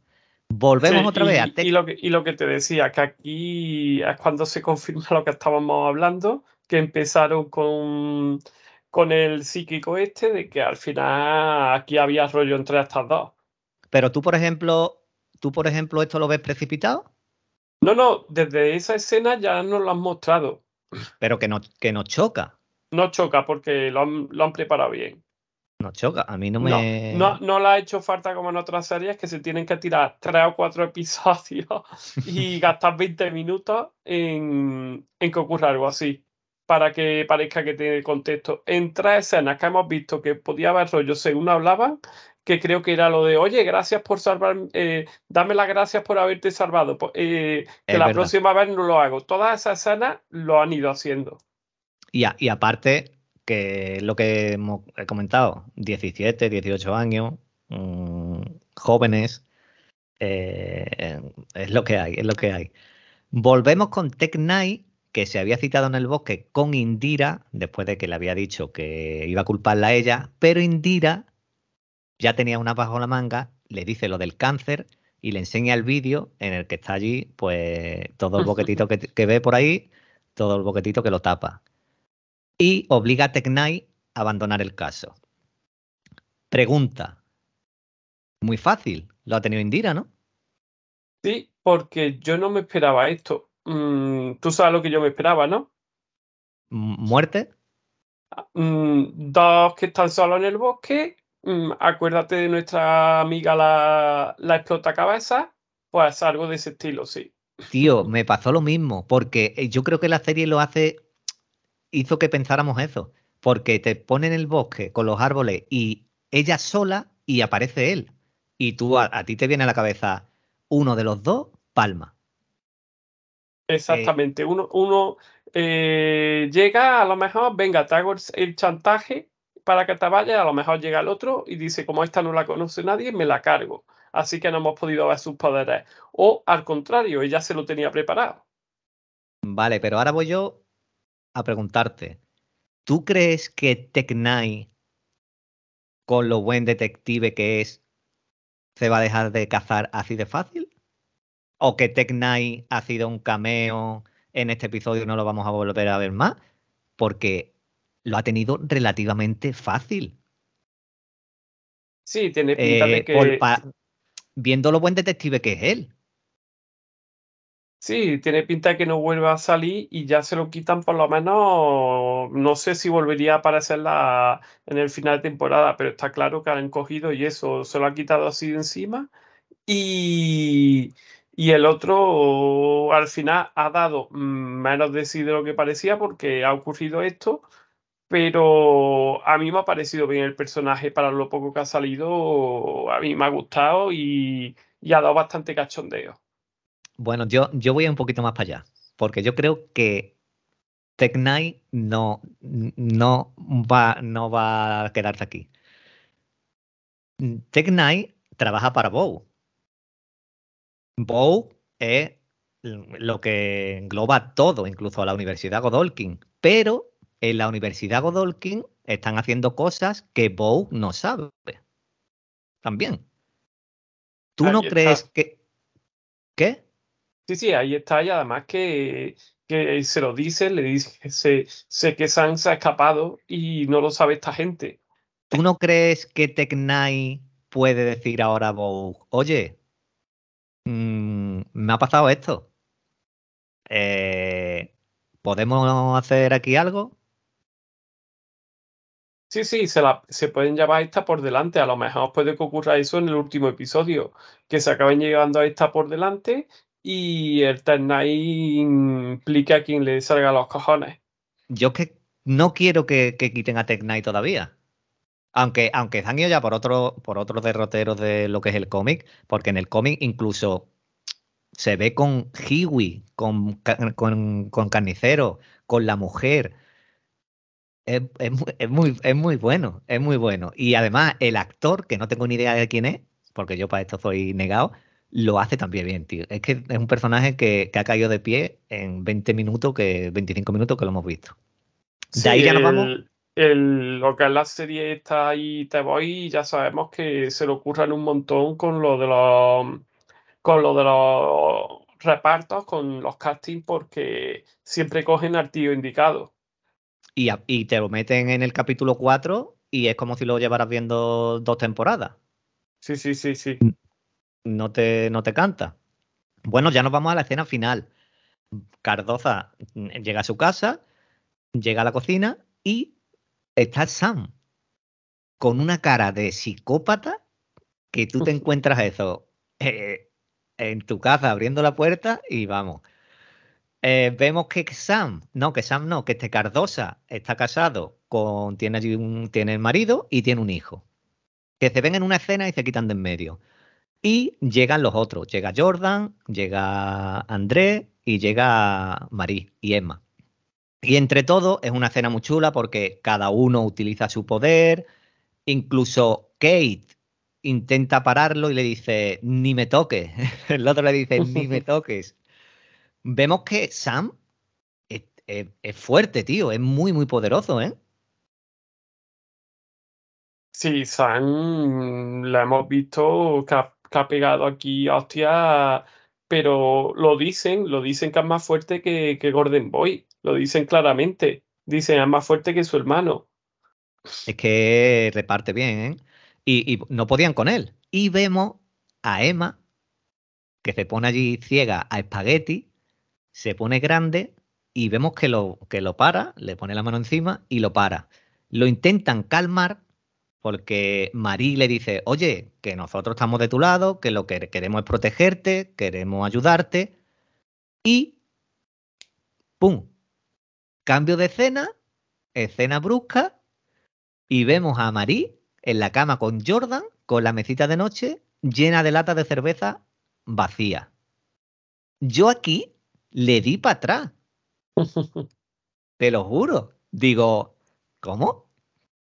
Speaker 1: Volvemos
Speaker 2: Sí,
Speaker 1: otra
Speaker 2: y,
Speaker 1: vez a
Speaker 2: y
Speaker 1: Tech-
Speaker 2: lo que, y lo que te decía, que aquí es cuando se confirma lo que estábamos hablando, que empezaron con, con el psíquico este, de que al final aquí había rollo entre estas dos.
Speaker 1: Pero tú, por ejemplo, tú, por ejemplo, esto lo ves precipitado,
Speaker 2: No, no, desde esa escena ya nos lo han mostrado.
Speaker 1: pero que nos, que nos choca.
Speaker 2: No choca porque lo han, lo han preparado bien.
Speaker 1: no choca. A mí no
Speaker 2: No,
Speaker 1: me.
Speaker 2: no, no le ha hecho falta como en otras series que se tienen que tirar tres o cuatro episodios [laughs] y gastar 20 minutos en, en que ocurra algo así. Para que parezca que tiene contexto. En tres escenas que hemos visto que podía haber rollo según hablaban, que creo que era lo de, oye, gracias por salvar, eh, dame las gracias por haberte salvado, po- eh, que
Speaker 1: Es
Speaker 2: la
Speaker 1: verdad.
Speaker 2: próxima vez no lo hago. Todas esas escenas lo han ido haciendo.
Speaker 1: Y, a- y aparte, que lo que hemos he comentado, 17, 18 años, mm, jóvenes, eh, es lo que hay, es lo que hay. Volvemos con Tech Knight, que se había citado en el bosque con Indira, después de que le había dicho que iba a culparla a ella, pero Indira ya tenía una bajo la manga, le dice lo del cáncer y le enseña el vídeo en el que está allí, pues todo el [laughs] boquetito que, que ve por ahí, todo el boquetito que lo tapa. Y obliga a Knight a abandonar el caso. Pregunta. Muy fácil, lo ha tenido Indira, ¿no?
Speaker 2: Sí, porque yo no me esperaba esto. Mm, tú sabes lo que yo me esperaba, ¿no?
Speaker 1: ¿Muerte?
Speaker 2: Mm, dos que están solos en el bosque. mm, acuérdate de nuestra amiga la, la explota cabeza. Pues algo de ese estilo, sí.
Speaker 1: Tío, me pasó lo mismo, porque eh, yo creo que la serie lo hace, hizo que pensáramos eso, porque te pone en el bosque con los árboles y ella sola y aparece él. Y tú, a, a ti te viene a la cabeza uno de los dos, palma.
Speaker 2: Exactamente. Uno, uno eh, llega, a lo mejor, venga, te hago el, el chantaje para que te vayas, a lo mejor llega el otro y dice, como esta no la conoce nadie, me la cargo. Así que no hemos podido ver sus poderes. O al contrario, ella se lo tenía preparado.
Speaker 1: Vale, pero ahora voy yo a preguntarte, ¿tú crees que Tech Knight, con lo buen detective que es, se va a dejar de cazar así de fácil? ¿O que Tech Knight ha sido un cameo en este episodio y no lo vamos a volver a ver más? Porque lo ha tenido relativamente fácil.
Speaker 2: Sí, tiene pinta de
Speaker 1: Eh,
Speaker 2: que.
Speaker 1: por pa- viendo lo buen detective que es él.
Speaker 2: Sí, tiene pinta de que no vuelva a salir y ya se lo quitan por lo menos, no sé si volvería a aparecer la, en el final de temporada, pero está claro que han cogido y eso, se lo ha quitado así de encima. Y, y el otro al final ha dado menos de sí de lo que parecía porque ha ocurrido esto, pero a mí me ha parecido bien el personaje para lo poco que ha salido, a mí me ha gustado y, y ha dado bastante cachondeo.
Speaker 1: Bueno, yo, yo voy un poquito más para allá, porque yo creo que Tech Knight no, no, va, no va a quedarse aquí. Tech Knight trabaja para Bow. Bow es lo que engloba todo, incluso a la Universidad Godolkin. Pero en la Universidad Godolkin están haciendo cosas que Bow no sabe. También. ¿Tú
Speaker 2: Ahí
Speaker 1: no
Speaker 2: está.
Speaker 1: crees que... ¿Qué?
Speaker 2: Sí, sí, ahí está, y además que, que se lo dice, le dice se, sé que Sam se ha escapado y no lo sabe esta gente.
Speaker 1: ¿Tú no crees que Tech Knight puede decir ahora a Bow, oye, mm, me ha pasado esto? Eh, ¿Podemos hacer aquí algo?
Speaker 2: Sí, sí, se, la, se pueden llevar a esta por delante. A lo mejor puede que ocurra eso en el último episodio, que se acaben llevando a esta por delante y el Ternay implique a quien le salga los cojones.
Speaker 1: Yo que no quiero que, que quiten a Tech Knight todavía. Aunque, aunque se han ido ya por otro, por otros derroteros de lo que es el cómic, porque en el cómic incluso se ve con Hiwi, con, con, con Carnicero, con la mujer. Es, es mu- es muy, es muy bueno, es muy bueno. Y además, el actor, que no tengo ni idea de quién es, porque yo para esto soy negado, lo hace también bien, tío. Es que es un personaje que, que ha caído de pie en 20 minutos, que 25 minutos que lo hemos visto. De ahí ya nos vamos.
Speaker 2: el- el- lo que es la serie está ahí, te voy, ya sabemos que se le ocurran un montón con lo de los con lo de los repartos, con los castings, porque siempre cogen al tío indicado.
Speaker 1: Y, y te lo meten en el capítulo 4 y es como si lo llevaras viendo dos temporadas.
Speaker 2: Sí, sí, sí, sí.
Speaker 1: No te, no te canta. Bueno, ya nos vamos a la escena final. Cardoza mm, llega a su casa, llega a la cocina y está Sam. con una cara de psicópata que tú te encuentras eso eh, en tu casa abriendo la puerta y vamos. Eh, vemos que Sam, no, que Sam no, que este Cardosa está casado con, tiene allí un, tiene el marido y tiene un hijo. Que se ven en una escena y se quitan de en medio. Y llegan los otros. Llega Jordan, llega André y llega Marie y Emma. Y entre todos es una escena muy chula porque cada uno utiliza su poder. Incluso Kate intenta pararlo y le dice, ni me toques. [laughs] El otro le dice, ni me [laughs] toques vemos que Sam es, fuerte, tío, es muy, muy poderoso, ¿eh?
Speaker 2: Sí, Sam la hemos visto que ha, pegado aquí, hostia, pero lo dicen, lo dicen que es más fuerte que, que Gordon Boy, lo dicen claramente, dicen es más fuerte que su hermano.
Speaker 1: Es que reparte bien, ¿eh? Y, no podían con él. Y vemos a Emma, que se pone allí ciega a espagueti, se pone grande y vemos que lo, que lo para, le pone la mano encima y lo para. Lo intentan calmar porque Marí le dice, oye, que nosotros estamos de tu lado, que lo que queremos es protegerte, queremos ayudarte. Y, ¡pum! Cambio de escena, escena brusca, y vemos a Marí en la cama con Jordan, con la mesita de noche llena de latas de cerveza vacía. Yo aquí le di para atrás. [laughs] Te lo juro. Digo, ¿cómo?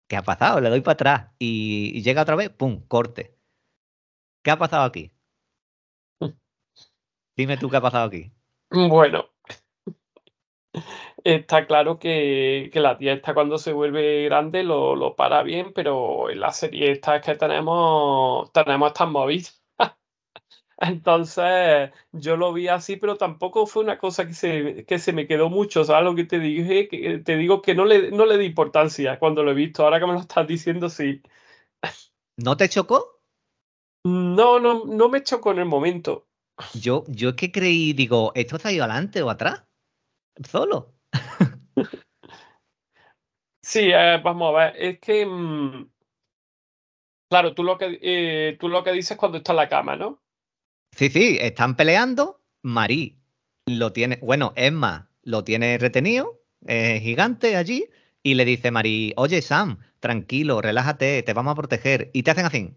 Speaker 1: ¿Qué ha pasado? Le doy para atrás y, llega otra vez, ¡pum! Corte. ¿Qué ha pasado aquí? [laughs] Dime tú qué ha pasado aquí.
Speaker 2: Bueno, está claro que, la tía está cuando se vuelve grande lo, lo, para bien, pero en la serie esta es que tenemos, tenemos estas movidas. [laughs] Entonces, yo lo vi así, pero tampoco fue una cosa que se, que se me quedó mucho. ¿Sabes lo que te dije? Que, te digo que no le, no le di importancia cuando lo he visto. Ahora que me lo estás diciendo, sí.
Speaker 1: ¿No te chocó?
Speaker 2: No, no, no me chocó en el momento.
Speaker 1: Yo, yo es que creí, digo, ¿esto está ido adelante o atrás? Solo.
Speaker 2: Sí, eh, vamos a ver. Es que. Mm, claro, tú lo que, eh, tú lo que dices cuando está en la cama, ¿no?
Speaker 1: Sí, sí, están peleando. Marí lo tiene, bueno, Emma lo tiene retenido, gigante allí, y le dice Marí, oye Sam, tranquilo, relájate, te vamos a proteger. Y te hacen así,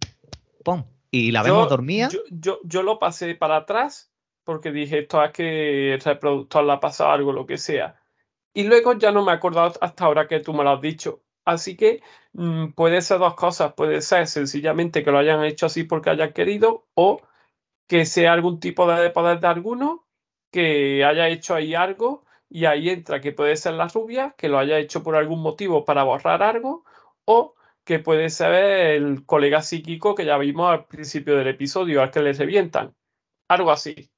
Speaker 1: ¡pum! Y la vemos dormida.
Speaker 2: Yo, yo, lo pasé para atrás porque dije, esto es que el reproductor le ha pasado algo, lo que sea. Y luego ya no me he acordado hasta ahora que tú me lo has dicho. Así que mm, puede ser dos cosas. Puede ser sencillamente que lo hayan hecho así porque hayan querido o que sea algún tipo de poder de alguno, que haya hecho ahí algo y ahí entra que puede ser la rubia, que lo haya hecho por algún motivo para borrar algo, o que puede ser el colega psíquico que ya vimos al principio del episodio, al que le revientan. Algo así.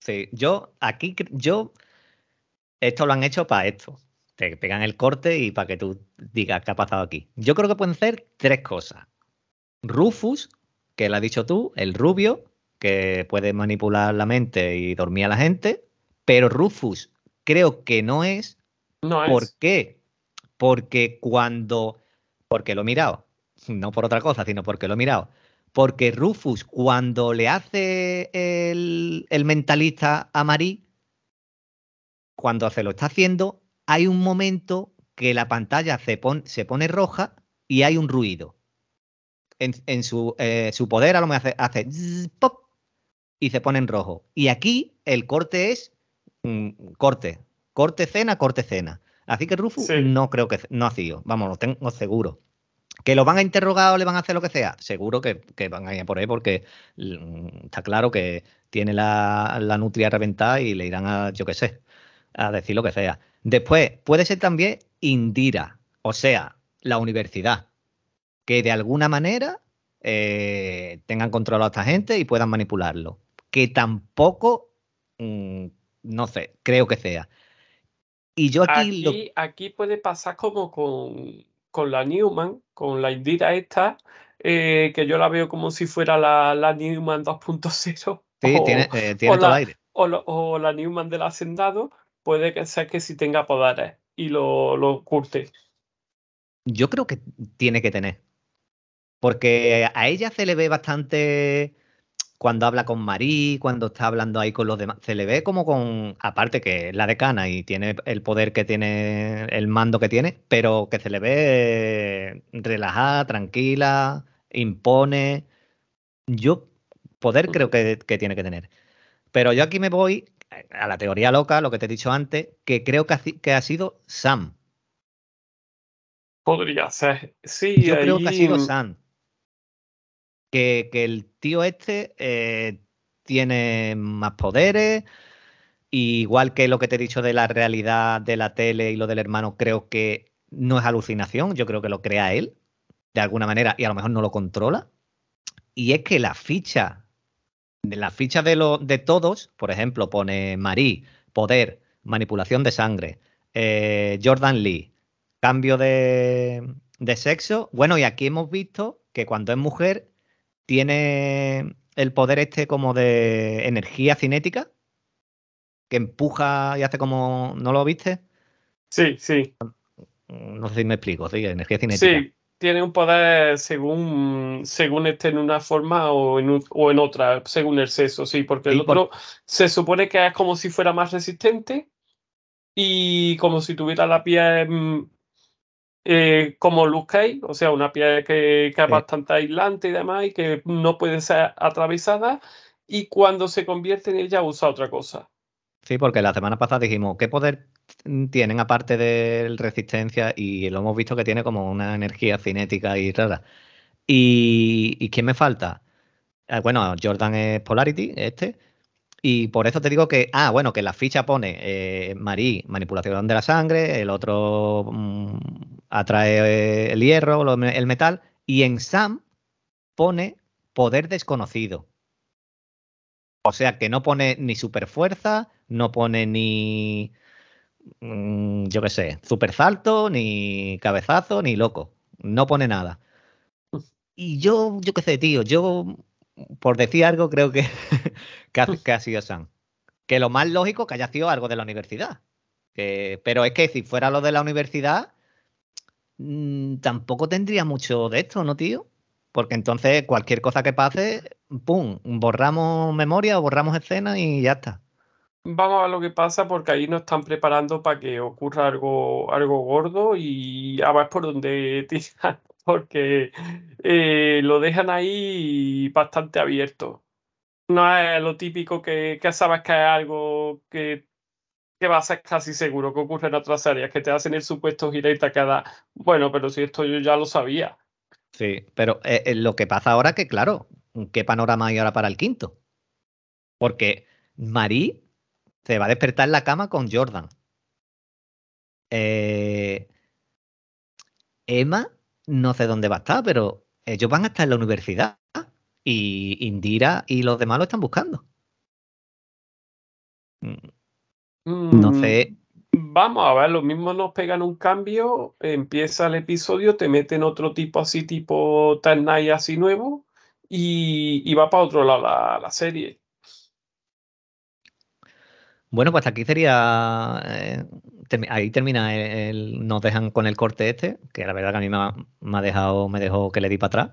Speaker 1: Sí, yo aquí, yo, esto lo han hecho para esto. Te pegan el corte y para que tú digas qué ha pasado aquí. Yo creo que pueden ser tres cosas. Rufus, que lo has dicho tú, el rubio, que puede manipular la mente y dormir a la gente, pero Rufus creo que no es.
Speaker 2: No
Speaker 1: ¿Por qué? Porque cuando. Porque lo he mirado. No por otra cosa, sino porque lo he mirado. Porque Rufus, cuando le hace el, el mentalista a Marie, cuando se lo está haciendo, hay un momento que la pantalla se, se pone roja y hay un ruido. En, su, eh, su, poder a lo mejor hace, hace pop, y se pone en rojo. Y aquí el corte es mm, corte, corte cena, corte cena. Así que Rufus no creo que no ha sido, vamos, lo tengo seguro. ¿Que lo van a interrogar o le van a hacer lo que sea? Seguro que, van a ir por ahí porque mm, está claro que tiene la, la, nutria reventada y le irán a, yo qué sé, a decir lo que sea. Después, puede ser también Indira, o sea, la universidad, que de alguna manera eh, tengan controlado a esta gente y puedan manipularlo que tampoco, mm, no sé, creo que sea.
Speaker 2: Y yo aquí... Aquí, puede pasar como con, con, la Newman, con la Indira esta, eh, que yo la veo como si fuera la, la Newman 2.0.
Speaker 1: Sí, [laughs] tiene, eh, tiene todo el aire.
Speaker 2: O, la Newman del Hacendado, puede que sea que si tenga poderes y lo, lo curte.
Speaker 1: Yo creo que tiene que tener. Porque a ella se le ve bastante cuando habla con Marí, cuando está hablando ahí con los demás, se le ve como con, aparte que es la decana y tiene el poder que tiene, el mando que tiene, pero que se le ve relajada, tranquila, impone. Yo, poder creo que, tiene que tener. Pero yo aquí me voy a la teoría loca, lo que te he dicho antes, que creo que ha, que ha sido Sam.
Speaker 2: Podría ser, sí.
Speaker 1: Yo creo que ha sido Sam que, el tío este eh, tiene más poderes. igual que lo que te he dicho de la realidad de la tele y lo del hermano, creo que no es alucinación, yo creo que lo crea él, de alguna manera, y a lo mejor no lo controla. Y es que la ficha, la ficha de, lo, de todos, por ejemplo, pone Marie, poder, manipulación de sangre, eh, Jordan Lee, cambio de, de sexo. Bueno, y aquí hemos visto que cuando es mujer tiene el poder este como de energía cinética, que empuja y hace como, ¿no lo viste?
Speaker 2: Sí, sí.
Speaker 1: No sé si me explico, sí, energía cinética.
Speaker 2: Sí, tiene un poder según, según esté en una forma o en, o en otra, según el sexo, sí, porque el otro se supone que es como si fuera más resistente y como si tuviera la piel mm, eh, como Luke Cage, o sea, una piel que, es bastante aislante y demás y que no puede ser atravesada y cuando se convierte en ella usa otra cosa.
Speaker 1: Sí, porque la semana pasada dijimos, ¿qué poder tienen aparte de resistencia? Y lo hemos visto que tiene como una energía cinética y rara. ¿Y, ¿y quién me falta? Eh, bueno, Jordan es Polarity, este. Y por eso te digo que, ah, bueno, que la ficha pone eh, Marí, manipulación de la sangre, el otro mm, atrae el hierro, el metal, y en Sam pone poder desconocido. O sea que no pone ni superfuerza, no pone ni, mm, yo qué sé, super salto, ni cabezazo, ni loco. No pone nada. Y yo, yo qué sé, tío, yo por decir algo, creo que, [laughs] que, ha, sido Sam. Que lo más lógico que haya sido algo de la universidad. pero es que si fuera lo de la universidad, mm, tampoco tendría mucho de esto, ¿no, tío? Porque entonces cualquier cosa que pase, ¡pum! Borramos memoria o borramos escena y ya está.
Speaker 2: Vamos a ver lo que pasa porque ahí nos están preparando para que ocurra algo, algo gordo y a ver por dónde [laughs] tiran porque eh, lo dejan ahí bastante abierto. No es lo típico que, sabes que es algo que, va a ser casi seguro que ocurre en otras áreas, que te hacen el supuesto gira y queda, bueno, pero si esto yo ya lo sabía.
Speaker 1: Sí, pero eh, eh, lo que pasa ahora que, claro, ¿qué panorama hay ahora para el quinto? Porque Marie se va a despertar en la cama con Jordan. Emma no sé dónde va a estar, pero ellos van a estar en la universidad y Indira y los demás lo están buscando. Mm, no sé.
Speaker 2: Vamos a ver, lo mismo nos pegan un cambio, empieza el episodio, te meten otro tipo así, tipo Time así nuevo, y, va para otro lado la serie.
Speaker 1: Bueno, pues aquí sería. Eh, ahí termina el, Nos dejan con el corte este, que la verdad que a mí me ha, dejado, me dejó que le di para atrás.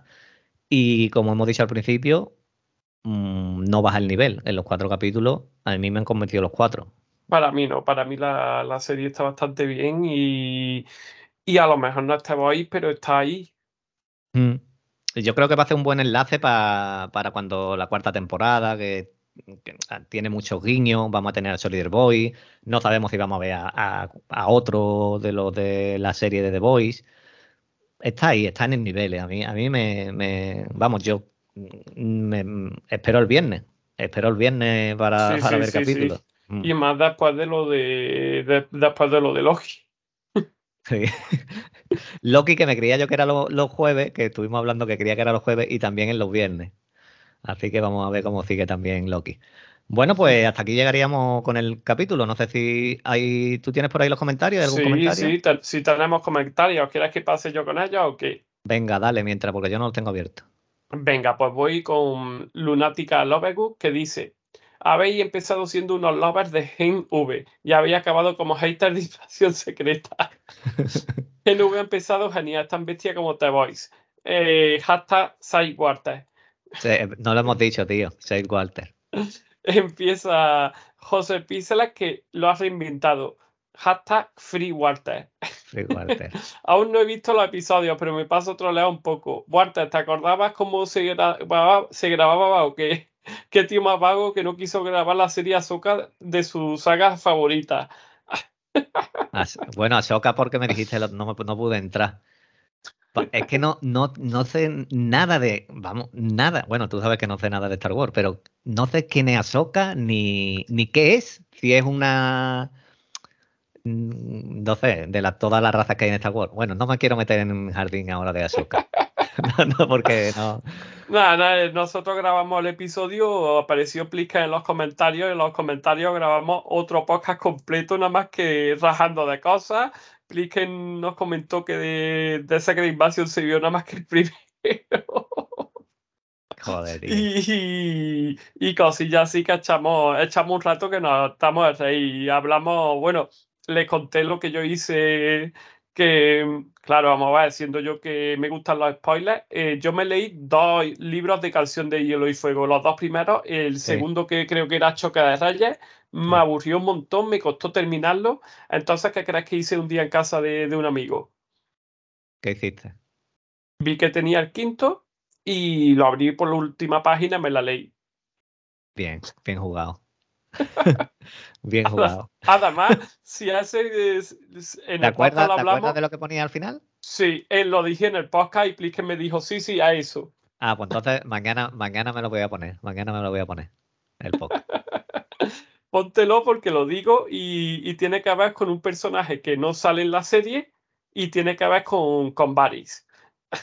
Speaker 1: Y como hemos dicho al principio, mm, no baja el nivel. En los cuatro capítulos, a mí me han convencido los cuatro.
Speaker 2: Para mí no, para mí la, serie está bastante bien y, a lo mejor no estamos ahí, pero está ahí.
Speaker 1: Mm. Yo creo que va a ser un buen enlace para cuando la cuarta temporada, que Tiene muchos guiños, vamos a tener a Solider Boy, no sabemos si vamos a ver a, otro de los de la serie de The Boys. Está ahí, está en el nivel. A mí, a mí me, vamos, yo me, espero el viernes. Espero el viernes para, ver capítulos.
Speaker 2: Mm. Y más después de lo de, después de lo de Loki.
Speaker 1: Sí. [laughs] Loki que me creía yo que era los jueves, que estuvimos hablando que quería que era los jueves y también en los viernes. Así que vamos a ver cómo sigue también Loki. Bueno, pues hasta aquí llegaríamos con el capítulo. No sé si hay, tú tienes por ahí los comentarios. ¿Algún
Speaker 2: sí,
Speaker 1: comentario?
Speaker 2: sí, si tenemos comentarios. ¿Quieres que pase yo con ellos o qué?
Speaker 1: Venga, dale mientras, porque yo no los tengo abiertos.
Speaker 2: Venga, pues voy con Lunática Lovegood que dice: Habéis empezado siendo unos lovers de Gen V y habéis acabado como haters de invasión secreta. [laughs] Gen V ha empezado genial, tan bestia como The Voice. eh, hashtag SideWalter.
Speaker 1: No lo hemos dicho, tío, SideWalter.
Speaker 2: Empieza José Pícelas que lo ha reinventado. Hashtag FreeWalter.
Speaker 1: Free Walter. [laughs]
Speaker 2: Aún no he visto los episodios, pero me paso otro lado un poco. Walter, ¿te acordabas cómo se grababa, se grababa o qué? Qué tío más vago que no quiso grabar la serie Ahsoka de su saga favorita.
Speaker 1: bueno, Ahsoka porque me dijiste no, no pude entrar. Es que no, no, no sé nada de, vamos, nada. Bueno, tú sabes que no sé nada de Star Wars, pero no sé quién es Ahsoka ni, ni qué es. Si es una, mm, no sé, de todas las razas que hay en Star Wars. Bueno, no me quiero meter en un jardín ahora de Ahsoka. [laughs] no, no, porque no.
Speaker 2: Nada, nada, nosotros grabamos el episodio, apareció Plica en los comentarios, y en los comentarios grabamos otro podcast completo, nada más que rajando de cosas. Plica nos comentó que de, de Secret Invasion se vio nada más que el primero.
Speaker 1: Joder,
Speaker 2: Y, y, cosillas así que echamos, echamos un rato que nos estamos y hablamos, bueno, les conté lo que yo hice que, claro, vamos a ver, siendo yo que me gustan los spoilers, eh, yo me leí dos libros de Canción de Hielo y Fuego, los dos primeros, el segundo que creo que era Choque de Reyes, me aburrió un montón, me costó terminarlo, entonces, ¿qué crees que hice un día en casa de, de un amigo?
Speaker 1: ¿Qué hiciste?
Speaker 2: Vi que tenía el quinto y lo abrí por la última página y me la leí.
Speaker 1: Bien, bien jugado. [laughs] Bien jugado.
Speaker 2: Además, si hace.
Speaker 1: En ¿Te, acuerdas, ¿Te acuerdas de lo que ponía al final?
Speaker 2: Sí, él lo dije en el podcast y Plisken me dijo, sí, sí, a eso.
Speaker 1: Ah, pues entonces mañana, mañana me lo voy a poner. Mañana me lo voy a poner. El podcast. [laughs]
Speaker 2: Póntelo porque lo digo y, tiene que ver con un personaje que no sale en la serie y tiene que ver con, con Varys.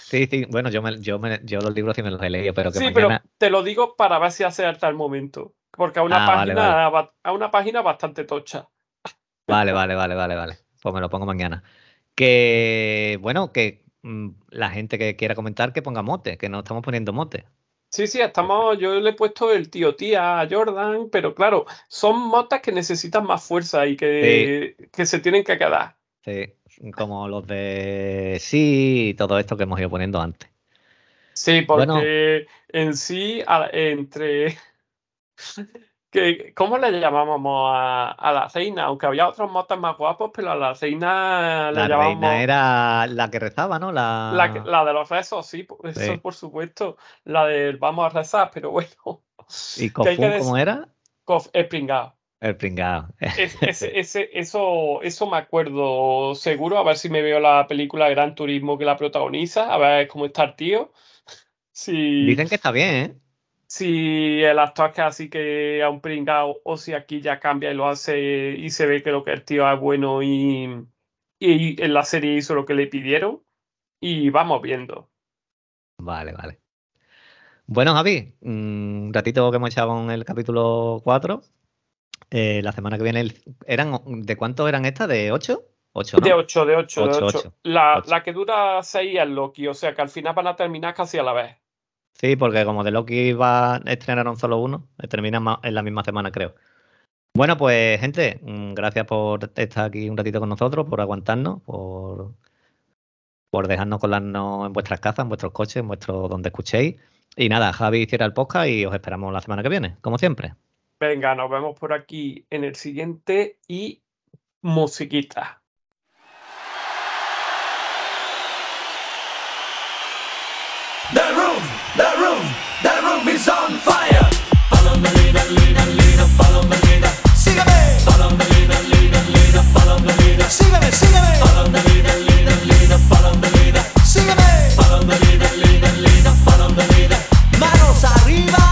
Speaker 1: Sí, sí, bueno, yo, me, yo, me, yo los libros sí me los he leído, pero que
Speaker 2: Sí, pero te lo digo para ver si hace hasta el momento. Porque a una, ah, página, a una página bastante tocha.
Speaker 1: Vale, vale, vale, vale, vale. Pues me lo pongo mañana. Que, bueno, que mm, la gente que quiera comentar que ponga mote, que no estamos poniendo mote.
Speaker 2: Sí, sí, estamos, yo le he puesto el tío tía a Jordan, pero claro, son motas que necesitan más fuerza y que, que se tienen que quedar.
Speaker 1: Sí, como los de sí y todo esto que hemos ido poniendo antes.
Speaker 2: Sí, porque en sí, entre que, ¿Cómo le llamábamos a, la reina? Aunque había otros motas más guapos, pero a la reina
Speaker 1: la reina era la que rezaba, ¿no?
Speaker 2: La, la, de los rezos, sí, eso por supuesto. La del vamos a rezar, pero bueno.
Speaker 1: ¿Y Kofun cómo era?
Speaker 2: El pringado.
Speaker 1: El pringado. [laughs]
Speaker 2: ese, eso, eso me acuerdo seguro. A ver si me veo la película Gran Turismo que la protagoniza. A ver cómo está el tío. [laughs] Sí.
Speaker 1: Dicen que está bien, ¿eh?
Speaker 2: Si el actor que así que a un pringado o si aquí ya cambia y lo hace y se ve que lo que el tío es bueno y, y en la serie hizo lo que le pidieron y vamos viendo.
Speaker 1: Vale, vale. Bueno, Javi, un ratito que hemos echado en el capítulo 4. Eh, la semana que viene, eran ¿de cuántos eran estas? ¿De 8? 8
Speaker 2: De 8, de 8, de 8. La, la que dura 6 es Loki, o sea que al final van a terminar casi a la vez.
Speaker 1: Sí, porque como de Loki va a estrenar un solo uno, termina en la misma semana, creo. Bueno, pues gente, mm, gracias por estar aquí un ratito con nosotros, por aguantarnos, por, por dejarnos colarnos en vuestras casas, en vuestros coches, en vuestro donde escuchéis. Y nada, Javi cierra el podcast y os esperamos la semana que viene, como siempre.
Speaker 2: Venga, nos vemos por aquí en el siguiente y musiquita. The Manos arriba